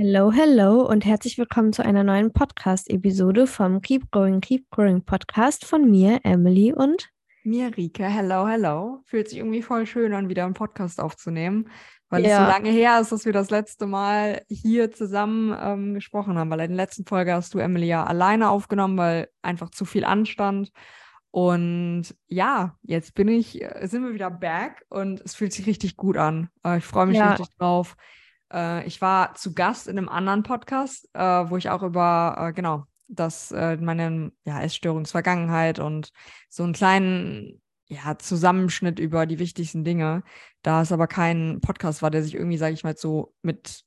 Hallo, hallo und herzlich willkommen zu einer neuen Podcast-Episode vom Keep Growing, Keep Growing Podcast von mir, Emily und mir, Rike. Hello, hello. Fühlt sich irgendwie voll schön an, wieder einen Podcast aufzunehmen, weil ja. es so lange her ist, dass wir das letzte Mal hier zusammen ähm, gesprochen haben. Weil in der letzten Folge hast du Emily ja alleine aufgenommen, weil einfach zu viel anstand. Und ja, jetzt bin ich, äh, sind wir wieder back und es fühlt sich richtig gut an. Äh, ich freue mich ja. richtig drauf. Äh, ich war zu Gast in einem anderen Podcast, äh, wo ich auch über, äh, genau, das, äh, meine ja, Essstörungsvergangenheit und so einen kleinen ja, Zusammenschnitt über die wichtigsten Dinge. Da es aber kein Podcast war, der sich irgendwie, sage ich mal, so mit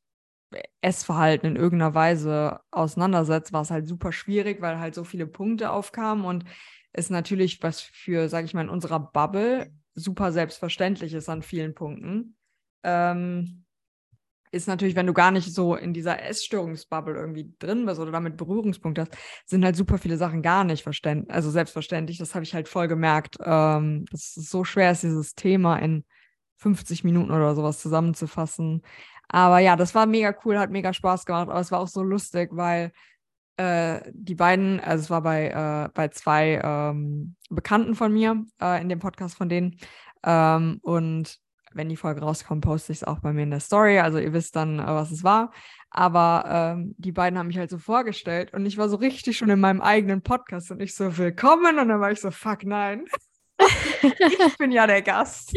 Essverhalten in irgendeiner Weise auseinandersetzt, war es halt super schwierig, weil halt so viele Punkte aufkamen und es natürlich was für, sage ich mal, in unserer Bubble super selbstverständlich ist an vielen Punkten. Ähm, ist natürlich, wenn du gar nicht so in dieser Essstörungsbubble irgendwie drin bist oder damit Berührungspunkte hast, sind halt super viele Sachen gar nicht verständlich, also selbstverständlich. Das habe ich halt voll gemerkt. Ähm, dass es so schwer ist, dieses Thema in 50 Minuten oder sowas zusammenzufassen. Aber ja, das war mega cool, hat mega Spaß gemacht, aber es war auch so lustig, weil äh, die beiden, also es war bei, äh, bei zwei ähm, Bekannten von mir äh, in dem Podcast von denen. Ähm, und wenn die Folge rauskommt, poste ich es auch bei mir in der Story. Also ihr wisst dann, äh, was es war. Aber ähm, die beiden haben mich halt so vorgestellt und ich war so richtig schon in meinem eigenen Podcast und ich so, willkommen. Und dann war ich so, fuck nein. ich bin ja der Gast.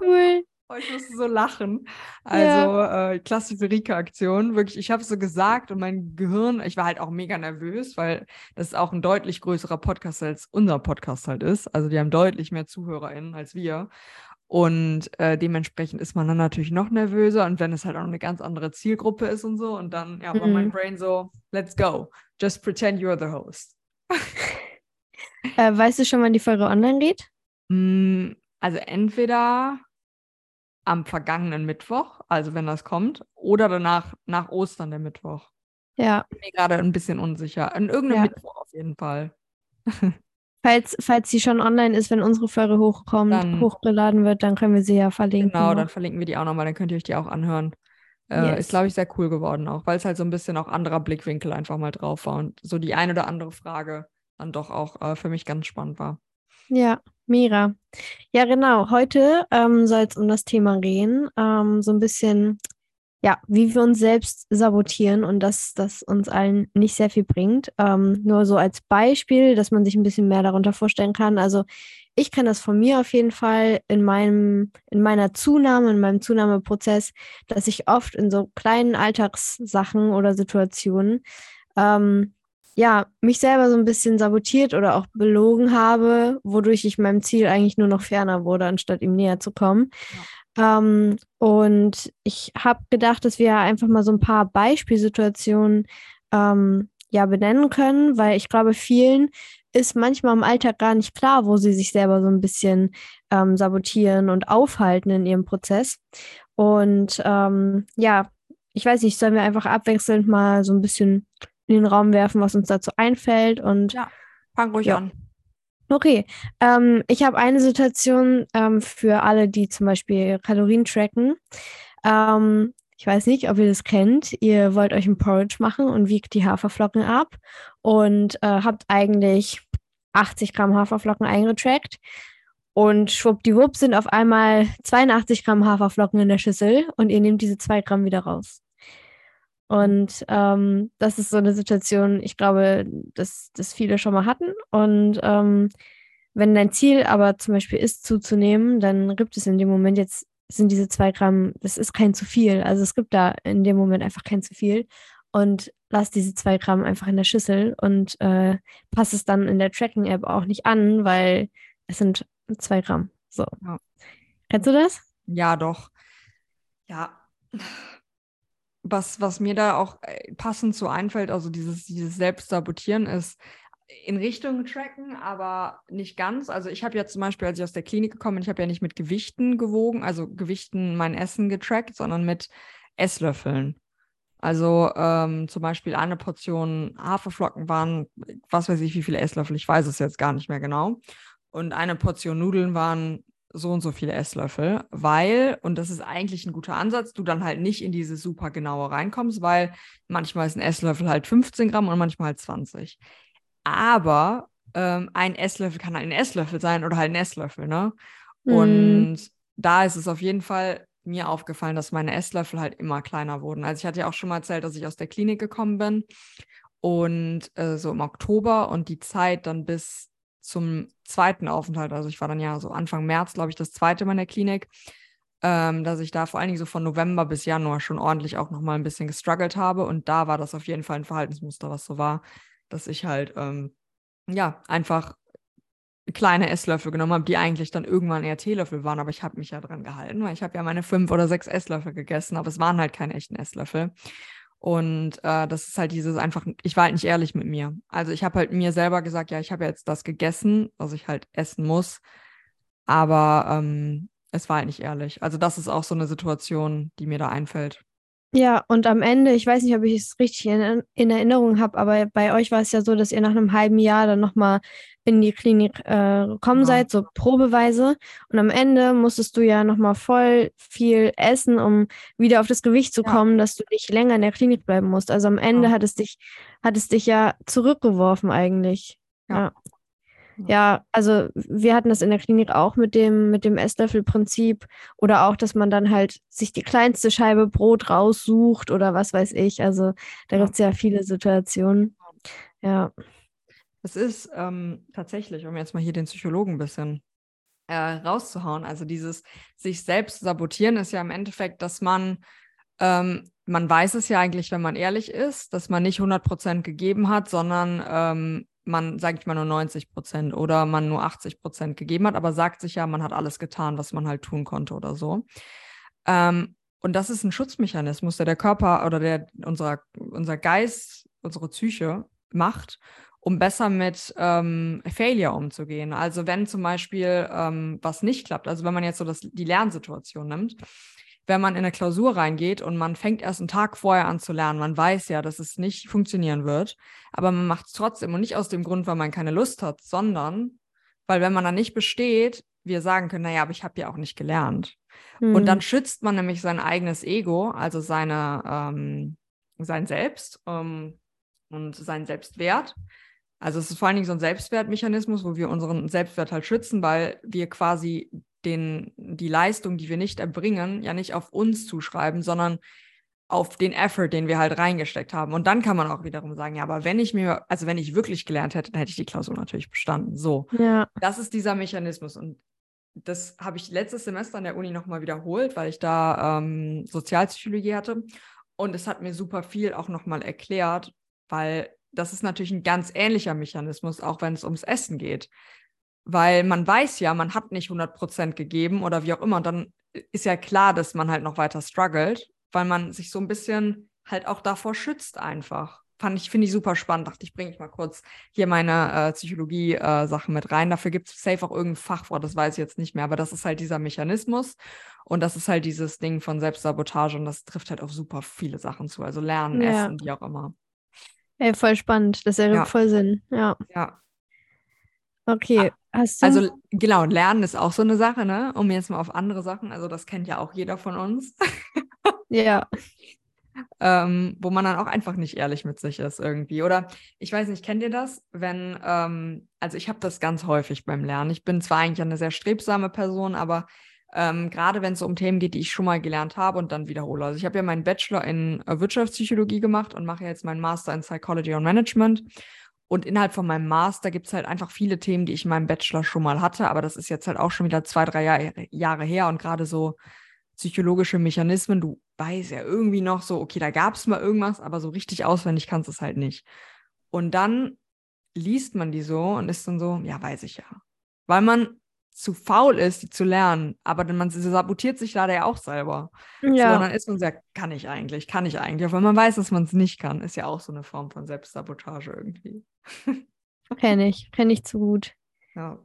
cool. Ich musste so lachen. Also ja. äh, klassische Rika-Aktion. Wirklich, ich habe es so gesagt und mein Gehirn, ich war halt auch mega nervös, weil das ist auch ein deutlich größerer Podcast als unser Podcast halt ist. Also die haben deutlich mehr ZuhörerInnen als wir. Und äh, dementsprechend ist man dann natürlich noch nervöser und wenn es halt auch eine ganz andere Zielgruppe ist und so. Und dann, ja, war mein mhm. Brain so, let's go. Just pretend you're the host. äh, weißt du schon, wann die Folge online geht? Mm, also entweder am vergangenen Mittwoch, also wenn das kommt, oder danach nach Ostern der Mittwoch. Ja. Ich bin mir gerade ein bisschen unsicher. An irgendeinem ja. Mittwoch auf jeden Fall. Falls, falls sie schon online ist, wenn unsere Folge hochkommt, dann, hochgeladen wird, dann können wir sie ja verlinken. Genau, dann verlinken wir die auch nochmal, dann könnt ihr euch die auch anhören. Äh, yes. Ist, glaube ich, sehr cool geworden auch, weil es halt so ein bisschen auch anderer Blickwinkel einfach mal drauf war und so die eine oder andere Frage dann doch auch äh, für mich ganz spannend war. Ja, Mira. Ja, genau. Heute ähm, soll es um das Thema gehen. Ähm, so ein bisschen ja, wie wir uns selbst sabotieren und dass das uns allen nicht sehr viel bringt. Ähm, nur so als Beispiel, dass man sich ein bisschen mehr darunter vorstellen kann. Also ich kenne das von mir auf jeden Fall in meinem, in meiner Zunahme, in meinem Zunahmeprozess, dass ich oft in so kleinen Alltagssachen oder Situationen ähm, ja, mich selber so ein bisschen sabotiert oder auch belogen habe, wodurch ich meinem Ziel eigentlich nur noch ferner wurde, anstatt ihm näher zu kommen. Ja. Ähm, und ich habe gedacht, dass wir einfach mal so ein paar Beispielsituationen ähm, ja benennen können, weil ich glaube, vielen ist manchmal im Alltag gar nicht klar, wo sie sich selber so ein bisschen ähm, sabotieren und aufhalten in ihrem Prozess. Und ähm, ja, ich weiß nicht, sollen wir einfach abwechselnd mal so ein bisschen in den Raum werfen, was uns dazu einfällt und ja, fang ruhig ja. an. Okay, ähm, ich habe eine Situation ähm, für alle, die zum Beispiel Kalorien tracken. Ähm, ich weiß nicht, ob ihr das kennt. Ihr wollt euch ein Porridge machen und wiegt die Haferflocken ab und äh, habt eigentlich 80 Gramm Haferflocken eingetrackt. Und schwuppdiwupp sind auf einmal 82 Gramm Haferflocken in der Schüssel und ihr nehmt diese 2 Gramm wieder raus. Und ähm, das ist so eine Situation, ich glaube, dass das viele schon mal hatten. Und ähm, wenn dein Ziel aber zum Beispiel ist, zuzunehmen, dann gibt es in dem Moment jetzt, sind diese zwei Gramm, das ist kein zu viel. Also es gibt da in dem Moment einfach kein zu viel. Und lass diese zwei Gramm einfach in der Schüssel und äh, pass es dann in der Tracking-App auch nicht an, weil es sind zwei Gramm. So. Ja. Kennst du das? Ja, doch. Ja was, was mir da auch äh, passend so einfällt, also dieses, dieses Selbstsabotieren ist, in Richtung tracken, aber nicht ganz. Also ich habe ja zum Beispiel, als ich aus der Klinik gekommen bin, ich habe ja nicht mit Gewichten gewogen, also Gewichten mein Essen getrackt, sondern mit Esslöffeln. Also ähm, zum Beispiel eine Portion Haferflocken waren, was weiß ich, wie viele Esslöffel, ich weiß es jetzt gar nicht mehr genau. Und eine Portion Nudeln waren so und so viele Esslöffel, weil, und das ist eigentlich ein guter Ansatz, du dann halt nicht in diese super genaue reinkommst, weil manchmal ist ein Esslöffel halt 15 Gramm und manchmal halt 20. Aber ähm, ein Esslöffel kann halt ein Esslöffel sein oder halt ein Esslöffel, ne? Mhm. Und da ist es auf jeden Fall mir aufgefallen, dass meine Esslöffel halt immer kleiner wurden. Also ich hatte ja auch schon mal erzählt, dass ich aus der Klinik gekommen bin und äh, so im Oktober und die Zeit dann bis zum zweiten Aufenthalt, also ich war dann ja so Anfang März, glaube ich, das zweite Mal in der Klinik, ähm, dass ich da vor allen Dingen so von November bis Januar schon ordentlich auch nochmal ein bisschen gestruggelt habe. Und da war das auf jeden Fall ein Verhaltensmuster, was so war, dass ich halt ähm, ja einfach kleine Esslöffel genommen habe, die eigentlich dann irgendwann eher Teelöffel waren, aber ich habe mich ja dran gehalten, weil ich habe ja meine fünf oder sechs Esslöffel gegessen, aber es waren halt keine echten Esslöffel. Und äh, das ist halt dieses einfach, ich war halt nicht ehrlich mit mir. Also ich habe halt mir selber gesagt, ja, ich habe jetzt das gegessen, was ich halt essen muss, aber ähm, es war halt nicht ehrlich. Also das ist auch so eine Situation, die mir da einfällt. Ja, und am Ende, ich weiß nicht, ob ich es richtig in, in Erinnerung habe, aber bei euch war es ja so, dass ihr nach einem halben Jahr dann nochmal in die Klinik äh, gekommen ja. seid, so probeweise. Und am Ende musstest du ja nochmal voll viel essen, um wieder auf das Gewicht zu kommen, ja. dass du nicht länger in der Klinik bleiben musst. Also am Ende ja. hat es dich, hat es dich ja zurückgeworfen eigentlich. ja. Ja, also wir hatten das in der Klinik auch mit dem, mit dem Esslöffelprinzip oder auch, dass man dann halt sich die kleinste Scheibe Brot raussucht oder was weiß ich. Also da gibt es ja viele Situationen. Ja. Es ist ähm, tatsächlich, um jetzt mal hier den Psychologen ein bisschen äh, rauszuhauen, also dieses sich selbst sabotieren ist ja im Endeffekt, dass man ähm, man weiß es ja eigentlich, wenn man ehrlich ist, dass man nicht 100% gegeben hat, sondern ähm, man, sage ich mal, nur 90 Prozent oder man nur 80 Prozent gegeben hat, aber sagt sich ja, man hat alles getan, was man halt tun konnte oder so. Ähm, und das ist ein Schutzmechanismus, der der Körper oder der unser, unser Geist, unsere Psyche macht, um besser mit ähm, Failure umzugehen. Also wenn zum Beispiel ähm, was nicht klappt, also wenn man jetzt so das, die Lernsituation nimmt, wenn man in eine Klausur reingeht und man fängt erst einen Tag vorher an zu lernen, man weiß ja, dass es nicht funktionieren wird, aber man macht es trotzdem und nicht aus dem Grund, weil man keine Lust hat, sondern weil wenn man dann nicht besteht, wir sagen können, naja, aber ich habe ja auch nicht gelernt. Mhm. Und dann hm. schützt man nämlich sein eigenes Ego, also seine, ähm, sein Selbst ähm, und sein Selbstwert. Also es ist vor allen Dingen so ein Selbstwertmechanismus, wo wir unseren Selbstwert halt schützen, weil wir quasi den, die Leistung, die wir nicht erbringen, ja nicht auf uns zuschreiben, sondern auf den Effort, den wir halt reingesteckt haben. Und dann kann man auch wiederum sagen, ja, aber wenn ich mir, also wenn ich wirklich gelernt hätte, dann hätte ich die Klausur natürlich bestanden. So. Ja. Das ist dieser Mechanismus. Und das habe ich letztes Semester an der Uni nochmal wiederholt, weil ich da ähm, Sozialpsychologie hatte. Und es hat mir super viel auch nochmal erklärt, weil das ist natürlich ein ganz ähnlicher Mechanismus, auch wenn es ums Essen geht weil man weiß ja, man hat nicht 100% gegeben oder wie auch immer. Und dann ist ja klar, dass man halt noch weiter struggelt, weil man sich so ein bisschen halt auch davor schützt einfach. Fand ich, finde ich super spannend. Dachte ich, bringe ich mal kurz hier meine äh, Psychologie-Sachen äh, mit rein. Dafür gibt es safe auch irgendein Fachwort, das weiß ich jetzt nicht mehr, aber das ist halt dieser Mechanismus und das ist halt dieses Ding von Selbstsabotage und das trifft halt auf super viele Sachen zu. Also Lernen, ja. Essen, wie auch immer. Ey, voll spannend. Das ergibt ja. voll Sinn. Ja. Ja. Okay, Hast du? Also genau, Lernen ist auch so eine Sache, ne? Um jetzt mal auf andere Sachen, also das kennt ja auch jeder von uns. ja. ähm, wo man dann auch einfach nicht ehrlich mit sich ist irgendwie. Oder ich weiß nicht, kennt ihr das? Wenn, ähm, also ich habe das ganz häufig beim Lernen. Ich bin zwar eigentlich eine sehr strebsame Person, aber ähm, gerade wenn es um Themen geht, die ich schon mal gelernt habe und dann wiederhole. Also ich habe ja meinen Bachelor in äh, Wirtschaftspsychologie gemacht und mache jetzt meinen Master in Psychology and Management. Und innerhalb von meinem Master gibt es halt einfach viele Themen, die ich in meinem Bachelor schon mal hatte, aber das ist jetzt halt auch schon wieder zwei, drei Jahr, Jahre her und gerade so psychologische Mechanismen, du weißt ja irgendwie noch so, okay, da gab es mal irgendwas, aber so richtig auswendig kannst du es halt nicht. Und dann liest man die so und ist dann so, ja, weiß ich ja. Weil man zu faul ist, die zu lernen. Aber man sabotiert sich leider ja auch selber. Ja. So, dann ist man sehr, kann ich eigentlich, kann ich eigentlich. Auch wenn man weiß, dass man es nicht kann, ist ja auch so eine Form von Selbstsabotage irgendwie. Kenne ich, kenne ich zu gut. Ja.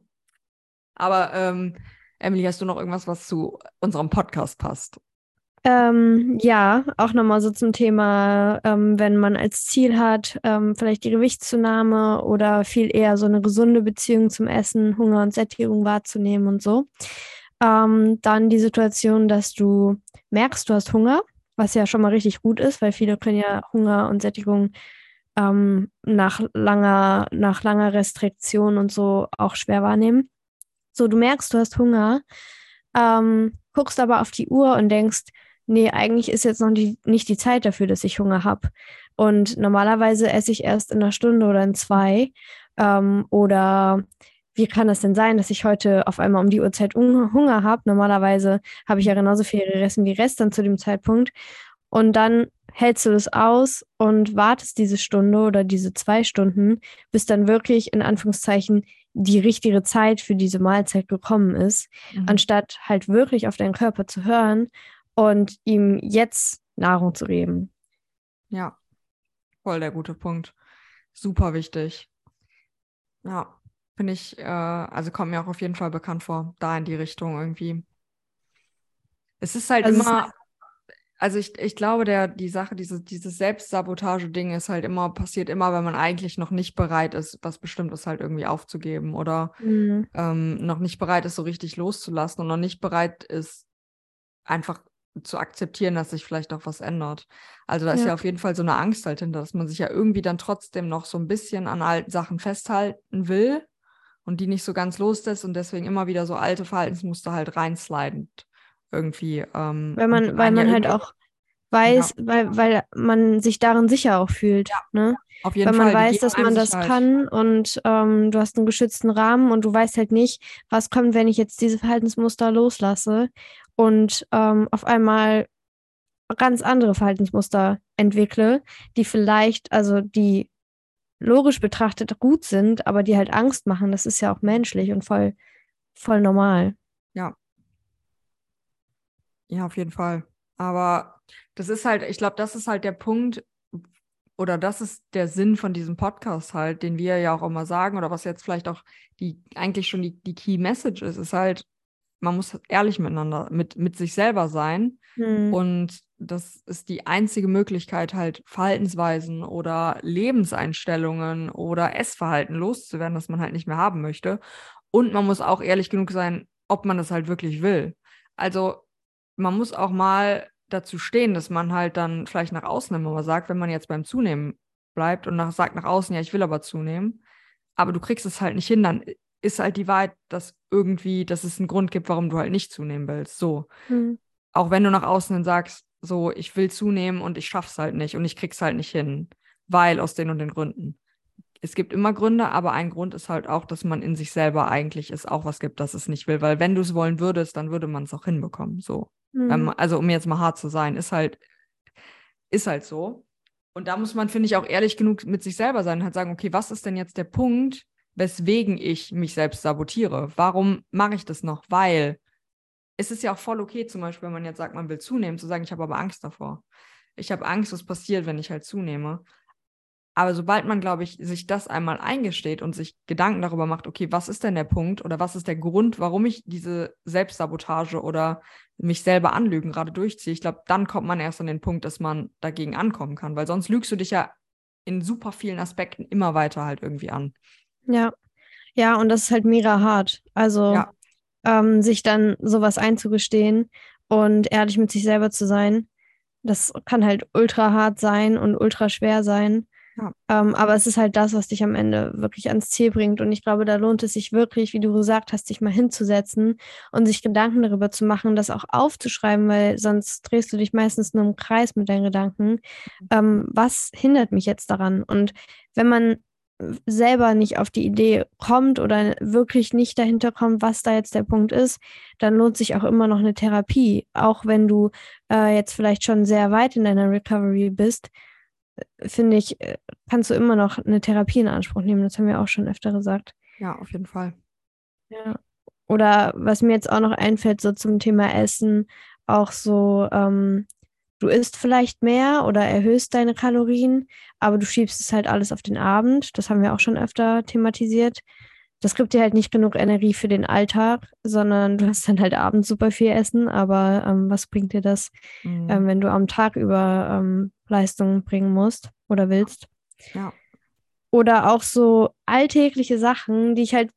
Aber ähm, Emily, hast du noch irgendwas, was zu unserem Podcast passt? Ähm, ja, auch nochmal so zum Thema, ähm, wenn man als Ziel hat, ähm, vielleicht die Gewichtszunahme oder viel eher so eine gesunde Beziehung zum Essen, Hunger und Sättigung wahrzunehmen und so. Ähm, dann die Situation, dass du merkst, du hast Hunger, was ja schon mal richtig gut ist, weil viele können ja Hunger und Sättigung ähm, nach langer, nach langer Restriktion und so auch schwer wahrnehmen. So, du merkst, du hast Hunger, ähm, guckst aber auf die Uhr und denkst, nee, eigentlich ist jetzt noch die, nicht die Zeit dafür, dass ich Hunger habe. Und normalerweise esse ich erst in einer Stunde oder in zwei. Ähm, oder wie kann es denn sein, dass ich heute auf einmal um die Uhrzeit Hunger habe? Normalerweise habe ich ja genauso viel gegessen wie dann zu dem Zeitpunkt. Und dann hältst du das aus und wartest diese Stunde oder diese zwei Stunden, bis dann wirklich in Anführungszeichen die richtige Zeit für diese Mahlzeit gekommen ist, mhm. anstatt halt wirklich auf deinen Körper zu hören und ihm jetzt Nahrung zu geben. Ja, voll der gute Punkt. Super wichtig. Ja, finde ich, äh, also kommt mir auch auf jeden Fall bekannt vor, da in die Richtung irgendwie. Es ist halt also immer, also ich, ich glaube, der, die Sache, diese, dieses Selbstsabotage-Ding ist halt immer, passiert immer, wenn man eigentlich noch nicht bereit ist, was Bestimmtes halt irgendwie aufzugeben oder mhm. ähm, noch nicht bereit ist, so richtig loszulassen und noch nicht bereit ist, einfach zu akzeptieren, dass sich vielleicht auch was ändert. Also da ist ja. ja auf jeden Fall so eine Angst halt hinter, dass man sich ja irgendwie dann trotzdem noch so ein bisschen an alten Sachen festhalten will und die nicht so ganz loslässt und deswegen immer wieder so alte Verhaltensmuster halt reinslidend irgendwie. Ähm, weil man, weil man ja halt auch weiß, ja. weil, weil man sich darin sicher auch fühlt. Ja. Ne? Auf jeden weil man Fall. weiß, dass man das halt. kann und ähm, du hast einen geschützten Rahmen und du weißt halt nicht, was kommt, wenn ich jetzt diese Verhaltensmuster loslasse und ähm, auf einmal ganz andere Verhaltensmuster entwickle, die vielleicht, also die logisch betrachtet gut sind, aber die halt Angst machen. Das ist ja auch menschlich und voll, voll normal. Ja. Ja, auf jeden Fall. Aber das ist halt, ich glaube, das ist halt der Punkt, oder das ist der Sinn von diesem Podcast halt, den wir ja auch immer sagen, oder was jetzt vielleicht auch die, eigentlich schon die, die Key Message ist, ist halt, man muss ehrlich miteinander, mit, mit sich selber sein. Mhm. Und das ist die einzige Möglichkeit, halt Verhaltensweisen oder Lebenseinstellungen oder Essverhalten loszuwerden, das man halt nicht mehr haben möchte. Und man muss auch ehrlich genug sein, ob man das halt wirklich will. Also man muss auch mal dazu stehen, dass man halt dann vielleicht nach außen immer mal sagt, wenn man jetzt beim Zunehmen bleibt und nach, sagt nach außen, ja, ich will aber zunehmen, aber du kriegst es halt nicht hin, dann ist halt die Wahrheit, dass irgendwie, dass es einen Grund gibt, warum du halt nicht zunehmen willst. So. Mhm. Auch wenn du nach außen sagst, so, ich will zunehmen und ich schaff's halt nicht und ich krieg's halt nicht hin, weil aus den und den Gründen. Es gibt immer Gründe, aber ein Grund ist halt auch, dass man in sich selber eigentlich es auch was gibt, dass es nicht will. Weil wenn du es wollen würdest, dann würde man es auch hinbekommen. So. Mhm. Also um jetzt mal hart zu sein, ist halt, ist halt so. Und da muss man, finde ich, auch ehrlich genug mit sich selber sein und halt sagen, okay, was ist denn jetzt der Punkt, weswegen ich mich selbst sabotiere? Warum mache ich das noch? Weil es ist ja auch voll okay, zum Beispiel, wenn man jetzt sagt, man will zunehmen, zu sagen, ich habe aber Angst davor. Ich habe Angst, was passiert, wenn ich halt zunehme. Aber sobald man, glaube ich, sich das einmal eingesteht und sich Gedanken darüber macht, okay, was ist denn der Punkt oder was ist der Grund, warum ich diese Selbstsabotage oder mich selber anlügen gerade durchziehe, ich glaube, dann kommt man erst an den Punkt, dass man dagegen ankommen kann, weil sonst lügst du dich ja in super vielen Aspekten immer weiter halt irgendwie an. Ja, ja, und das ist halt mega hart. Also ja. ähm, sich dann sowas einzugestehen und ehrlich mit sich selber zu sein, das kann halt ultra hart sein und ultra schwer sein. Ja. Ähm, aber es ist halt das, was dich am Ende wirklich ans Ziel bringt. Und ich glaube, da lohnt es sich wirklich, wie du gesagt hast, sich mal hinzusetzen und sich Gedanken darüber zu machen, das auch aufzuschreiben, weil sonst drehst du dich meistens nur im Kreis mit deinen Gedanken. Mhm. Ähm, was hindert mich jetzt daran? Und wenn man selber nicht auf die Idee kommt oder wirklich nicht dahinter kommt, was da jetzt der Punkt ist, dann lohnt sich auch immer noch eine Therapie. Auch wenn du äh, jetzt vielleicht schon sehr weit in deiner Recovery bist, finde ich, äh, kannst du immer noch eine Therapie in Anspruch nehmen. Das haben wir auch schon öfter gesagt. Ja, auf jeden Fall. Ja. Oder was mir jetzt auch noch einfällt, so zum Thema Essen, auch so, ähm, du isst vielleicht mehr oder erhöhst deine Kalorien, aber du schiebst es halt alles auf den Abend. Das haben wir auch schon öfter thematisiert. Das gibt dir halt nicht genug Energie für den Alltag, sondern du hast dann halt abends super viel Essen, aber ähm, was bringt dir das, mhm. ähm, wenn du am Tag über ähm, Leistung bringen musst oder willst. Ja. Oder auch so alltägliche Sachen, die ich halt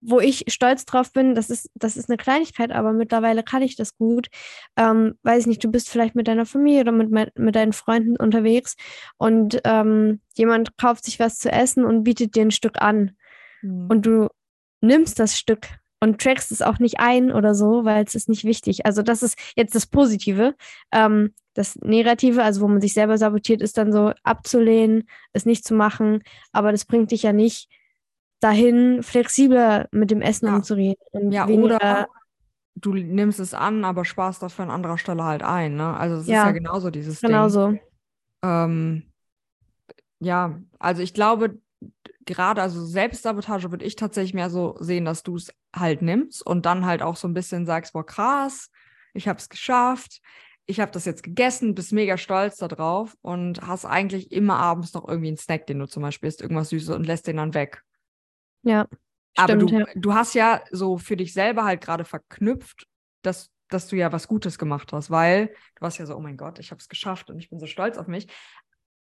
wo ich stolz drauf bin, das ist, das ist eine Kleinigkeit, aber mittlerweile kann ich das gut. Ähm, weiß ich nicht, du bist vielleicht mit deiner Familie oder mit, mit deinen Freunden unterwegs und ähm, jemand kauft sich was zu essen und bietet dir ein Stück an. Mhm. Und du nimmst das Stück und trackst es auch nicht ein oder so, weil es ist nicht wichtig. Also das ist jetzt das Positive. Ähm, das Negative, also wo man sich selber sabotiert, ist dann so abzulehnen, es nicht zu machen. Aber das bringt dich ja nicht dahin, flexibler mit dem Essen ja. umzureden. ja, oder du nimmst es an, aber sparst dafür an anderer Stelle halt ein. Ne? Also es ja, ist ja genauso dieses genauso. Ding. Ähm, ja, also ich glaube, gerade, also Selbstsabotage würde ich tatsächlich mehr so sehen, dass du es halt nimmst und dann halt auch so ein bisschen sagst, boah, krass, ich habe es geschafft, ich habe das jetzt gegessen, bist mega stolz darauf und hast eigentlich immer abends noch irgendwie einen Snack, den du zum Beispiel isst, irgendwas Süßes und lässt den dann weg. Ja. Aber du, ja. du hast ja so für dich selber halt gerade verknüpft, dass, dass du ja was Gutes gemacht hast, weil du warst ja so, oh mein Gott, ich habe es geschafft und ich bin so stolz auf mich.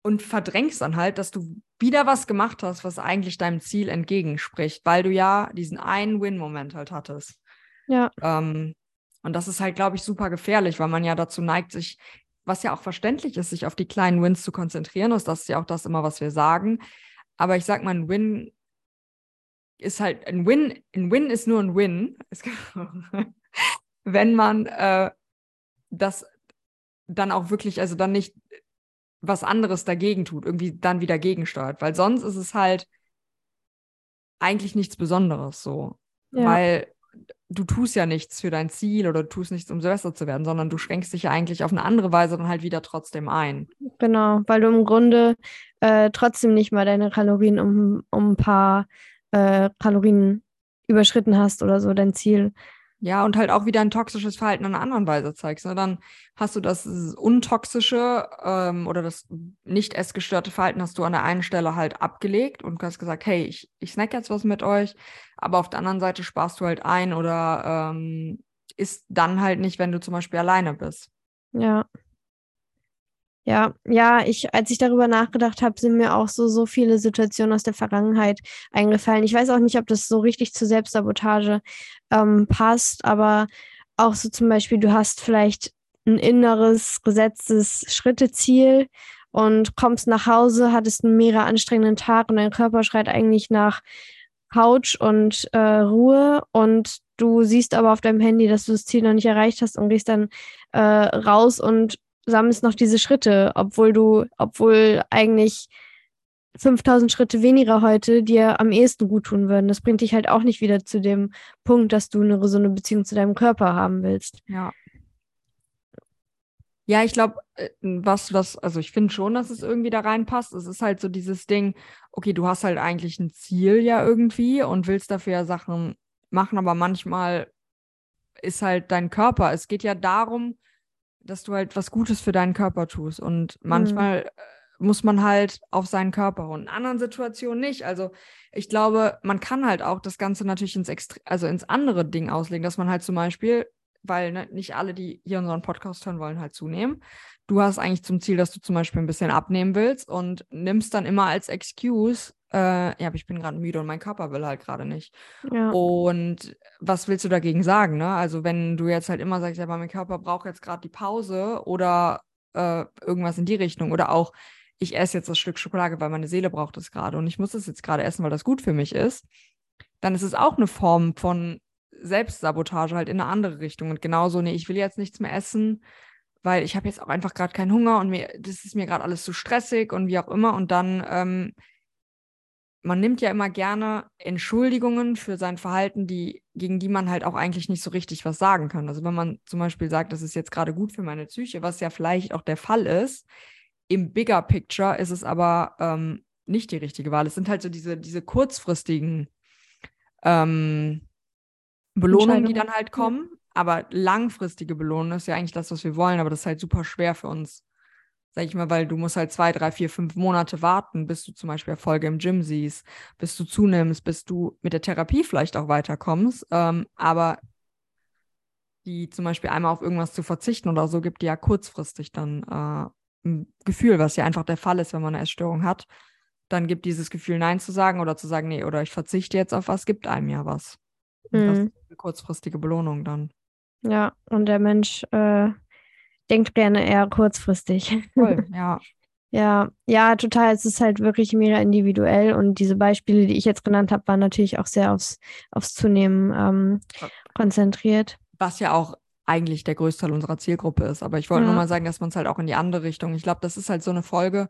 Und verdrängst dann halt, dass du wieder was gemacht hast, was eigentlich deinem Ziel entgegenspricht, weil du ja diesen einen Win-Moment halt hattest. Ja. Ähm, und das ist halt, glaube ich, super gefährlich, weil man ja dazu neigt, sich, was ja auch verständlich ist, sich auf die kleinen Wins zu konzentrieren. Das ist ja auch das immer, was wir sagen. Aber ich sag mal, ein Win ist halt ein Win. Ein Win ist nur ein Win. wenn man äh, das dann auch wirklich, also dann nicht was anderes dagegen tut, irgendwie dann wieder gegensteuert. Weil sonst ist es halt eigentlich nichts Besonderes so. Ja. Weil du tust ja nichts für dein Ziel oder du tust nichts, um Silvester zu werden, sondern du schränkst dich ja eigentlich auf eine andere Weise dann halt wieder trotzdem ein. Genau, weil du im Grunde äh, trotzdem nicht mal deine Kalorien um, um ein paar äh, Kalorien überschritten hast oder so, dein Ziel. Ja, und halt auch wieder ein toxisches Verhalten in einer anderen Weise zeigst. Ne? Dann hast du das untoxische ähm, oder das nicht essgestörte Verhalten hast du an der einen Stelle halt abgelegt und hast gesagt, hey, ich, ich snack jetzt was mit euch, aber auf der anderen Seite sparst du halt ein oder ähm, isst dann halt nicht, wenn du zum Beispiel alleine bist. Ja. Ja, ja, ich, als ich darüber nachgedacht habe, sind mir auch so, so viele Situationen aus der Vergangenheit eingefallen. Ich weiß auch nicht, ob das so richtig zur Selbstsabotage ähm, passt, aber auch so zum Beispiel, du hast vielleicht ein inneres gesetztes Schritteziel und kommst nach Hause, hattest einen mega anstrengenden Tag und dein Körper schreit eigentlich nach Couch und äh, Ruhe und du siehst aber auf deinem Handy, dass du das Ziel noch nicht erreicht hast und gehst dann äh, raus und sammelst noch diese Schritte, obwohl du, obwohl eigentlich 5000 Schritte weniger heute dir am ehesten gut tun würden. Das bringt dich halt auch nicht wieder zu dem Punkt, dass du eine gesunde Beziehung zu deinem Körper haben willst. Ja. Ja, ich glaube, äh, was, was, also ich finde schon, dass es irgendwie da reinpasst. Es ist halt so dieses Ding, okay, du hast halt eigentlich ein Ziel ja irgendwie und willst dafür ja Sachen machen, aber manchmal ist halt dein Körper. Es geht ja darum, dass du halt was Gutes für deinen Körper tust. Und manchmal mhm. muss man halt auf seinen Körper und in anderen Situationen nicht. Also ich glaube, man kann halt auch das Ganze natürlich ins Extre also ins andere Ding auslegen, dass man halt zum Beispiel, weil ne, nicht alle, die hier unseren Podcast hören wollen, halt zunehmen. Du hast eigentlich zum Ziel, dass du zum Beispiel ein bisschen abnehmen willst und nimmst dann immer als Excuse, äh, ja, aber ich bin gerade müde und mein Körper will halt gerade nicht. Ja. Und was willst du dagegen sagen? Ne? Also, wenn du jetzt halt immer sagst, ja, aber mein Körper braucht jetzt gerade die Pause oder äh, irgendwas in die Richtung oder auch, ich esse jetzt das Stück Schokolade, weil meine Seele braucht es gerade und ich muss es jetzt gerade essen, weil das gut für mich ist, dann ist es auch eine Form von Selbstsabotage halt in eine andere Richtung. Und genauso, nee, ich will jetzt nichts mehr essen, weil ich habe jetzt auch einfach gerade keinen Hunger und mir, das ist mir gerade alles zu stressig und wie auch immer. Und dann ähm, man nimmt ja immer gerne Entschuldigungen für sein Verhalten, die, gegen die man halt auch eigentlich nicht so richtig was sagen kann. Also wenn man zum Beispiel sagt, das ist jetzt gerade gut für meine Psyche, was ja vielleicht auch der Fall ist, im Bigger Picture ist es aber ähm, nicht die richtige Wahl. Es sind halt so diese, diese kurzfristigen ähm, Belohnungen, die dann halt kommen. Aber langfristige Belohnung ist ja eigentlich das, was wir wollen, aber das ist halt super schwer für uns sag ich mal, weil du musst halt zwei, drei, vier, fünf Monate warten, bis du zum Beispiel Erfolge im Gym siehst, bis du zunimmst, bis du mit der Therapie vielleicht auch weiterkommst. Ähm, aber die zum Beispiel einmal auf irgendwas zu verzichten oder so, gibt dir ja kurzfristig dann äh, ein Gefühl, was ja einfach der Fall ist, wenn man eine Essstörung hat. dann gibt dieses Gefühl, Nein zu sagen oder zu sagen, nee, oder ich verzichte jetzt auf was, gibt einem ja was. Mhm. Das ist eine kurzfristige Belohnung dann. Ja, und der Mensch äh, denkt gerne eher kurzfristig. Voll, ja. Ja, ja, total. Es ist halt wirklich mehr individuell und diese Beispiele, die ich jetzt genannt habe, waren natürlich auch sehr aufs, aufs Zunehmen ähm, konzentriert. Was ja auch eigentlich der größte Teil unserer Zielgruppe ist. Aber ich wollte ja. nur mal sagen, dass man es halt auch in die andere Richtung. Ich glaube, das ist halt so eine Folge.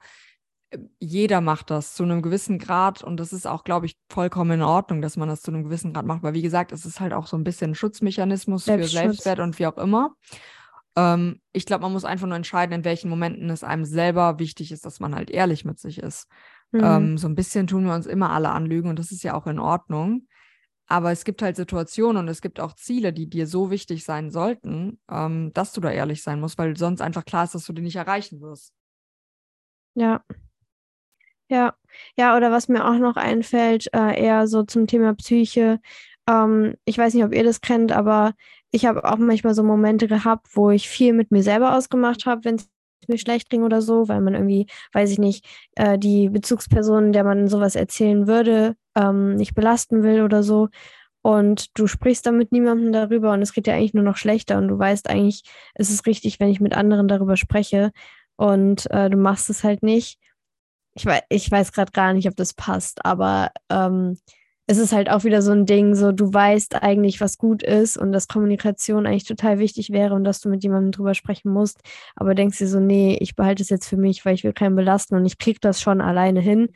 Äh, jeder macht das zu einem gewissen Grad und das ist auch, glaube ich, vollkommen in Ordnung, dass man das zu einem gewissen Grad macht. Weil, wie gesagt, es ist halt auch so ein bisschen ein Schutzmechanismus für Selbstwert und wie auch immer. Ähm, ich glaube, man muss einfach nur entscheiden, in welchen Momenten es einem selber wichtig ist, dass man halt ehrlich mit sich ist. Mhm. Ähm, so ein bisschen tun wir uns immer alle anlügen und das ist ja auch in Ordnung. Aber es gibt halt Situationen und es gibt auch Ziele, die dir so wichtig sein sollten, ähm, dass du da ehrlich sein musst, weil sonst einfach klar ist, dass du die nicht erreichen wirst. Ja. Ja, ja, oder was mir auch noch einfällt, äh, eher so zum Thema Psyche. Ähm, ich weiß nicht, ob ihr das kennt, aber ich habe auch manchmal so Momente gehabt, wo ich viel mit mir selber ausgemacht habe, wenn es mir schlecht ging oder so, weil man irgendwie, weiß ich nicht, äh, die Bezugsperson, der man sowas erzählen würde, ähm, nicht belasten will oder so. Und du sprichst dann mit niemandem darüber und es geht dir eigentlich nur noch schlechter und du weißt eigentlich, es ist richtig, wenn ich mit anderen darüber spreche und äh, du machst es halt nicht. Ich weiß, ich weiß gerade gar nicht, ob das passt, aber ähm, es ist halt auch wieder so ein Ding, so du weißt eigentlich, was gut ist und dass Kommunikation eigentlich total wichtig wäre und dass du mit jemandem drüber sprechen musst, aber denkst dir so, nee, ich behalte es jetzt für mich, weil ich will keinen belasten und ich krieg das schon alleine hin.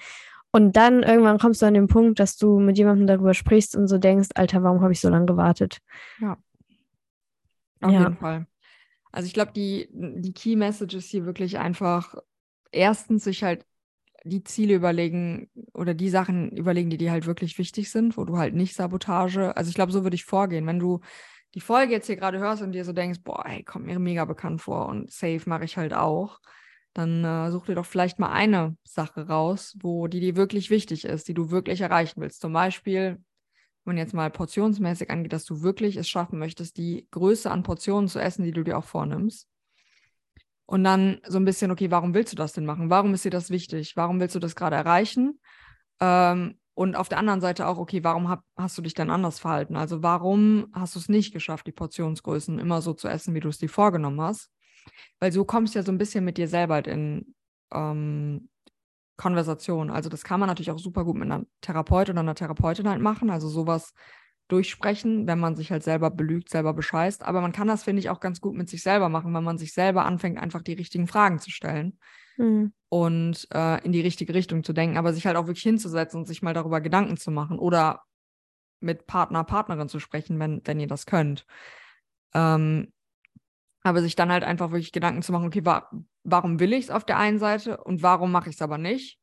Und dann irgendwann kommst du an den Punkt, dass du mit jemandem darüber sprichst und so denkst, Alter, warum habe ich so lange gewartet? Ja. Auf ja. jeden Fall. Also ich glaube, die, die Key Message ist hier wirklich einfach, erstens sich halt die Ziele überlegen oder die Sachen überlegen, die dir halt wirklich wichtig sind, wo du halt nicht Sabotage, also ich glaube, so würde ich vorgehen. Wenn du die Folge jetzt hier gerade hörst und dir so denkst, boah, ey, kommt mir mega bekannt vor und safe mache ich halt auch, dann äh, such dir doch vielleicht mal eine Sache raus, wo die dir wirklich wichtig ist, die du wirklich erreichen willst. Zum Beispiel, wenn jetzt mal portionsmäßig angeht, dass du wirklich es schaffen möchtest, die Größe an Portionen zu essen, die du dir auch vornimmst. Und dann so ein bisschen, okay, warum willst du das denn machen? Warum ist dir das wichtig? Warum willst du das gerade erreichen? Ähm, und auf der anderen Seite auch, okay, warum hab, hast du dich denn anders verhalten? Also warum hast du es nicht geschafft, die Portionsgrößen immer so zu essen, wie du es dir vorgenommen hast? Weil so kommst du ja so ein bisschen mit dir selber halt in ähm, Konversation. Also das kann man natürlich auch super gut mit einer Therapeutin oder einer Therapeutin halt machen. Also sowas durchsprechen, wenn man sich halt selber belügt, selber bescheißt. Aber man kann das, finde ich, auch ganz gut mit sich selber machen, wenn man sich selber anfängt, einfach die richtigen Fragen zu stellen mhm. und äh, in die richtige Richtung zu denken, aber sich halt auch wirklich hinzusetzen und sich mal darüber Gedanken zu machen oder mit Partner, Partnerin zu sprechen, wenn, wenn ihr das könnt. Ähm, aber sich dann halt einfach wirklich Gedanken zu machen, okay, wa warum will ich es auf der einen Seite und warum mache ich es aber nicht?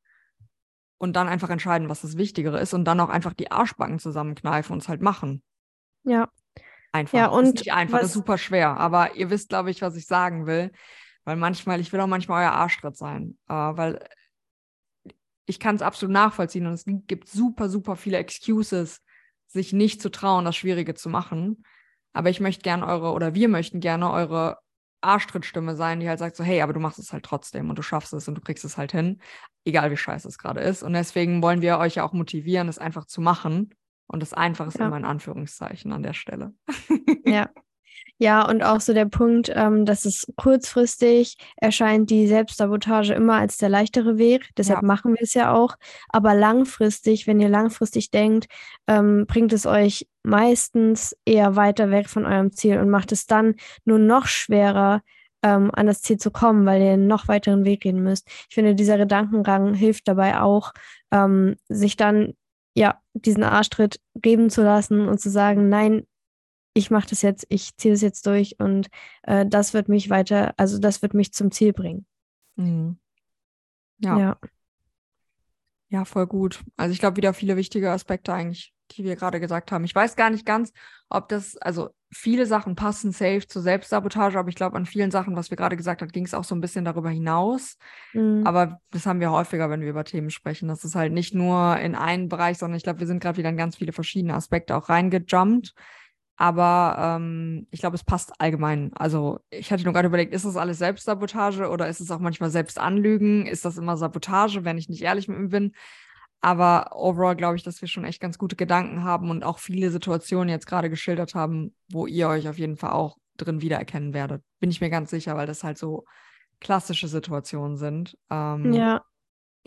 Und dann einfach entscheiden, was das Wichtigere ist und dann auch einfach die Arschbacken zusammenkneifen und es halt machen. Ja. Einfach. Ja, und ist nicht einfach, was... ist super schwer. Aber ihr wisst, glaube ich, was ich sagen will. Weil manchmal, ich will auch manchmal euer Arschtritt sein. Äh, weil ich kann es absolut nachvollziehen und es gibt super, super viele Excuses, sich nicht zu trauen, das Schwierige zu machen. Aber ich möchte gerne eure, oder wir möchten gerne eure Arschtrittstimme sein, die halt sagt so, hey, aber du machst es halt trotzdem und du schaffst es und du kriegst es halt hin, egal wie scheiße es gerade ist. Und deswegen wollen wir euch ja auch motivieren, es einfach zu machen. Und das Einfache ist ja. immer in Anführungszeichen an der Stelle. Ja. Ja, und auch so der Punkt, ähm, dass es kurzfristig erscheint die Selbstsabotage immer als der leichtere Weg. Deshalb ja. machen wir es ja auch. Aber langfristig, wenn ihr langfristig denkt, ähm, bringt es euch meistens eher weiter weg von eurem Ziel und macht es dann nur noch schwerer, ähm, an das Ziel zu kommen, weil ihr einen noch weiteren Weg gehen müsst. Ich finde, dieser Gedankengang hilft dabei auch, ähm, sich dann ja diesen Arschtritt geben zu lassen und zu sagen, nein, ich mache das jetzt, ich ziehe es jetzt durch und äh, das wird mich weiter, also das wird mich zum Ziel bringen. Mhm. Ja. ja. Ja, voll gut. Also ich glaube, wieder viele wichtige Aspekte eigentlich, die wir gerade gesagt haben. Ich weiß gar nicht ganz, ob das, also viele Sachen passen safe zur Selbstsabotage, aber ich glaube, an vielen Sachen, was wir gerade gesagt haben, ging es auch so ein bisschen darüber hinaus. Mhm. Aber das haben wir häufiger, wenn wir über Themen sprechen. Das ist halt nicht nur in einen Bereich, sondern ich glaube, wir sind gerade wieder in ganz viele verschiedene Aspekte auch reingejumpt Aber ähm, ich glaube, es passt allgemein. Also ich hatte nur gerade überlegt, ist das alles Selbstsabotage oder ist es auch manchmal Selbstanlügen? Ist das immer Sabotage, wenn ich nicht ehrlich mit ihm bin? Aber overall glaube ich, dass wir schon echt ganz gute Gedanken haben und auch viele Situationen jetzt gerade geschildert haben, wo ihr euch auf jeden Fall auch drin wiedererkennen werdet. Bin ich mir ganz sicher, weil das halt so klassische Situationen sind. Ähm, ja.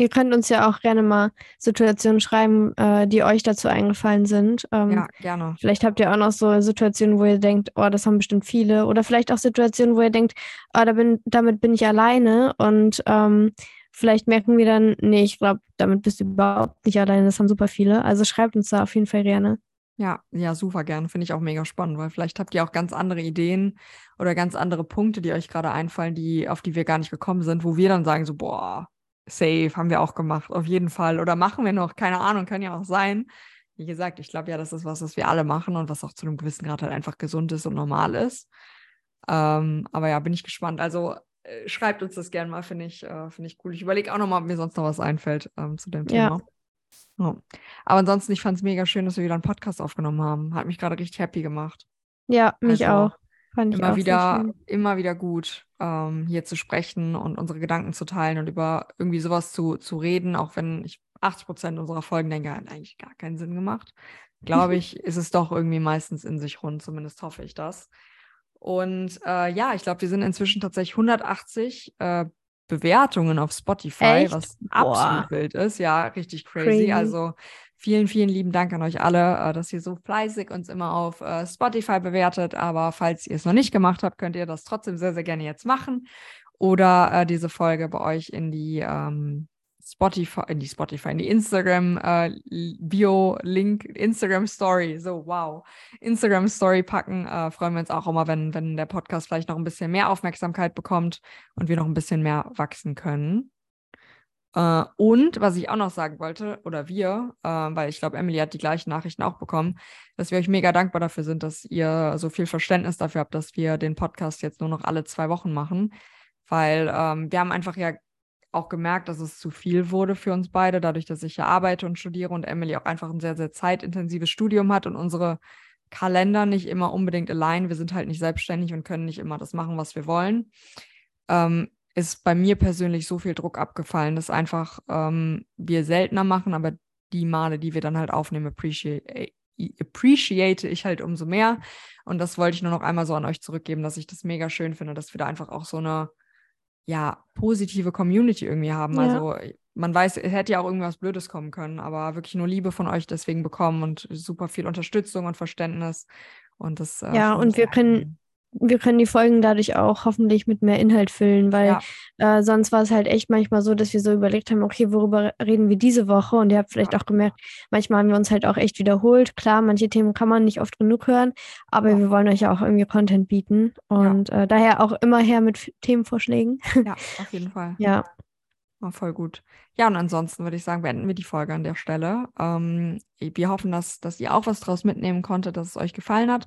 Ihr könnt uns ja auch gerne mal Situationen schreiben, äh, die euch dazu eingefallen sind. Ähm, ja, gerne. Vielleicht habt ihr auch noch so Situationen, wo ihr denkt, oh, das haben bestimmt viele. Oder vielleicht auch Situationen, wo ihr denkt, oh, da bin, damit bin ich alleine. Und ähm, vielleicht merken wir dann, nee, ich glaube, damit bist du überhaupt nicht alleine. Das haben super viele. Also schreibt uns da auf jeden Fall gerne. Ja, ja, super gerne. Finde ich auch mega spannend, weil vielleicht habt ihr auch ganz andere Ideen oder ganz andere Punkte, die euch gerade einfallen, die, auf die wir gar nicht gekommen sind, wo wir dann sagen, so, boah, safe, haben wir auch gemacht, auf jeden Fall. Oder machen wir noch, keine Ahnung, kann ja auch sein. Wie gesagt, ich glaube ja, das ist was, was wir alle machen und was auch zu einem gewissen Grad halt einfach gesund ist und normal ist. Ähm, aber ja, bin ich gespannt. Also äh, schreibt uns das gerne mal, finde ich, äh, find ich cool. Ich überlege auch nochmal, ob mir sonst noch was einfällt ähm, zu dem Thema. Ja. Ja. Aber ansonsten, ich fand es mega schön, dass wir wieder einen Podcast aufgenommen haben. Hat mich gerade richtig happy gemacht. Ja, mich also, auch. Fand immer wieder, immer wieder gut, ähm, hier zu sprechen und unsere Gedanken zu teilen und über irgendwie sowas zu, zu reden, auch wenn ich 80 Prozent unserer Folgen denke, hat eigentlich gar keinen Sinn gemacht. Glaube ich, ist es doch irgendwie meistens in sich rund, zumindest hoffe ich das. Und äh, ja, ich glaube, wir sind inzwischen tatsächlich 180 äh, Bewertungen auf Spotify, Echt? was Boah. absolut wild ist. Ja, richtig crazy. crazy. Also vielen, vielen lieben Dank an euch alle, äh, dass ihr so fleißig uns immer auf äh, Spotify bewertet. Aber falls ihr es noch nicht gemacht habt, könnt ihr das trotzdem sehr, sehr gerne jetzt machen oder äh, diese Folge bei euch in die ähm, Spotify, in die Spotify, in die Instagram äh, Bio Link, Instagram Story, so wow, Instagram Story packen. Äh, freuen wir uns auch immer, wenn, wenn der Podcast vielleicht noch ein bisschen mehr Aufmerksamkeit bekommt und wir noch ein bisschen mehr wachsen können. Äh, und was ich auch noch sagen wollte, oder wir, äh, weil ich glaube, Emily hat die gleichen Nachrichten auch bekommen, dass wir euch mega dankbar dafür sind, dass ihr so viel Verständnis dafür habt, dass wir den Podcast jetzt nur noch alle zwei Wochen machen. Weil ähm, wir haben einfach ja auch gemerkt, dass es zu viel wurde für uns beide, dadurch, dass ich ja arbeite und studiere und Emily auch einfach ein sehr, sehr zeitintensives Studium hat und unsere Kalender nicht immer unbedingt allein. Wir sind halt nicht selbstständig und können nicht immer das machen, was wir wollen. Ähm, ist bei mir persönlich so viel Druck abgefallen, dass einfach ähm, wir seltener machen, aber die Male, die wir dann halt aufnehmen, appreciate, appreciate ich halt umso mehr. Und das wollte ich nur noch einmal so an euch zurückgeben, dass ich das mega schön finde, dass wir da einfach auch so eine ja, positive Community irgendwie haben. Ja. Also man weiß, es hätte ja auch irgendwas Blödes kommen können, aber wirklich nur Liebe von euch deswegen bekommen und super viel Unterstützung und Verständnis. Und das. Äh, ja, und wir können, wir können die Folgen dadurch auch hoffentlich mit mehr Inhalt füllen, weil ja. äh, sonst war es halt echt manchmal so, dass wir so überlegt haben, okay, worüber reden wir diese Woche? Und ihr habt vielleicht ja. auch gemerkt, manchmal haben wir uns halt auch echt wiederholt. Klar, manche Themen kann man nicht oft genug hören, aber ja. wir wollen euch ja auch irgendwie Content bieten und äh, daher auch immer her mit Themenvorschlägen. Ja, auf jeden Fall. ja. War voll gut. Ja, und ansonsten würde ich sagen, beenden wir die Folge an der Stelle. Ähm, wir hoffen, dass, dass ihr auch was draus mitnehmen konntet, dass es euch gefallen hat.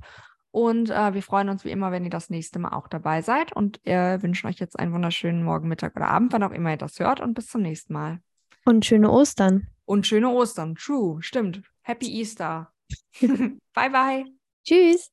Und äh, wir freuen uns wie immer, wenn ihr das nächste Mal auch dabei seid und äh, wünschen euch jetzt einen wunderschönen Morgen, Mittag oder Abend, wann auch immer ihr das hört. Und bis zum nächsten Mal. Und schöne Ostern. Und schöne Ostern. True, stimmt. Happy Easter. bye, bye. Tschüss.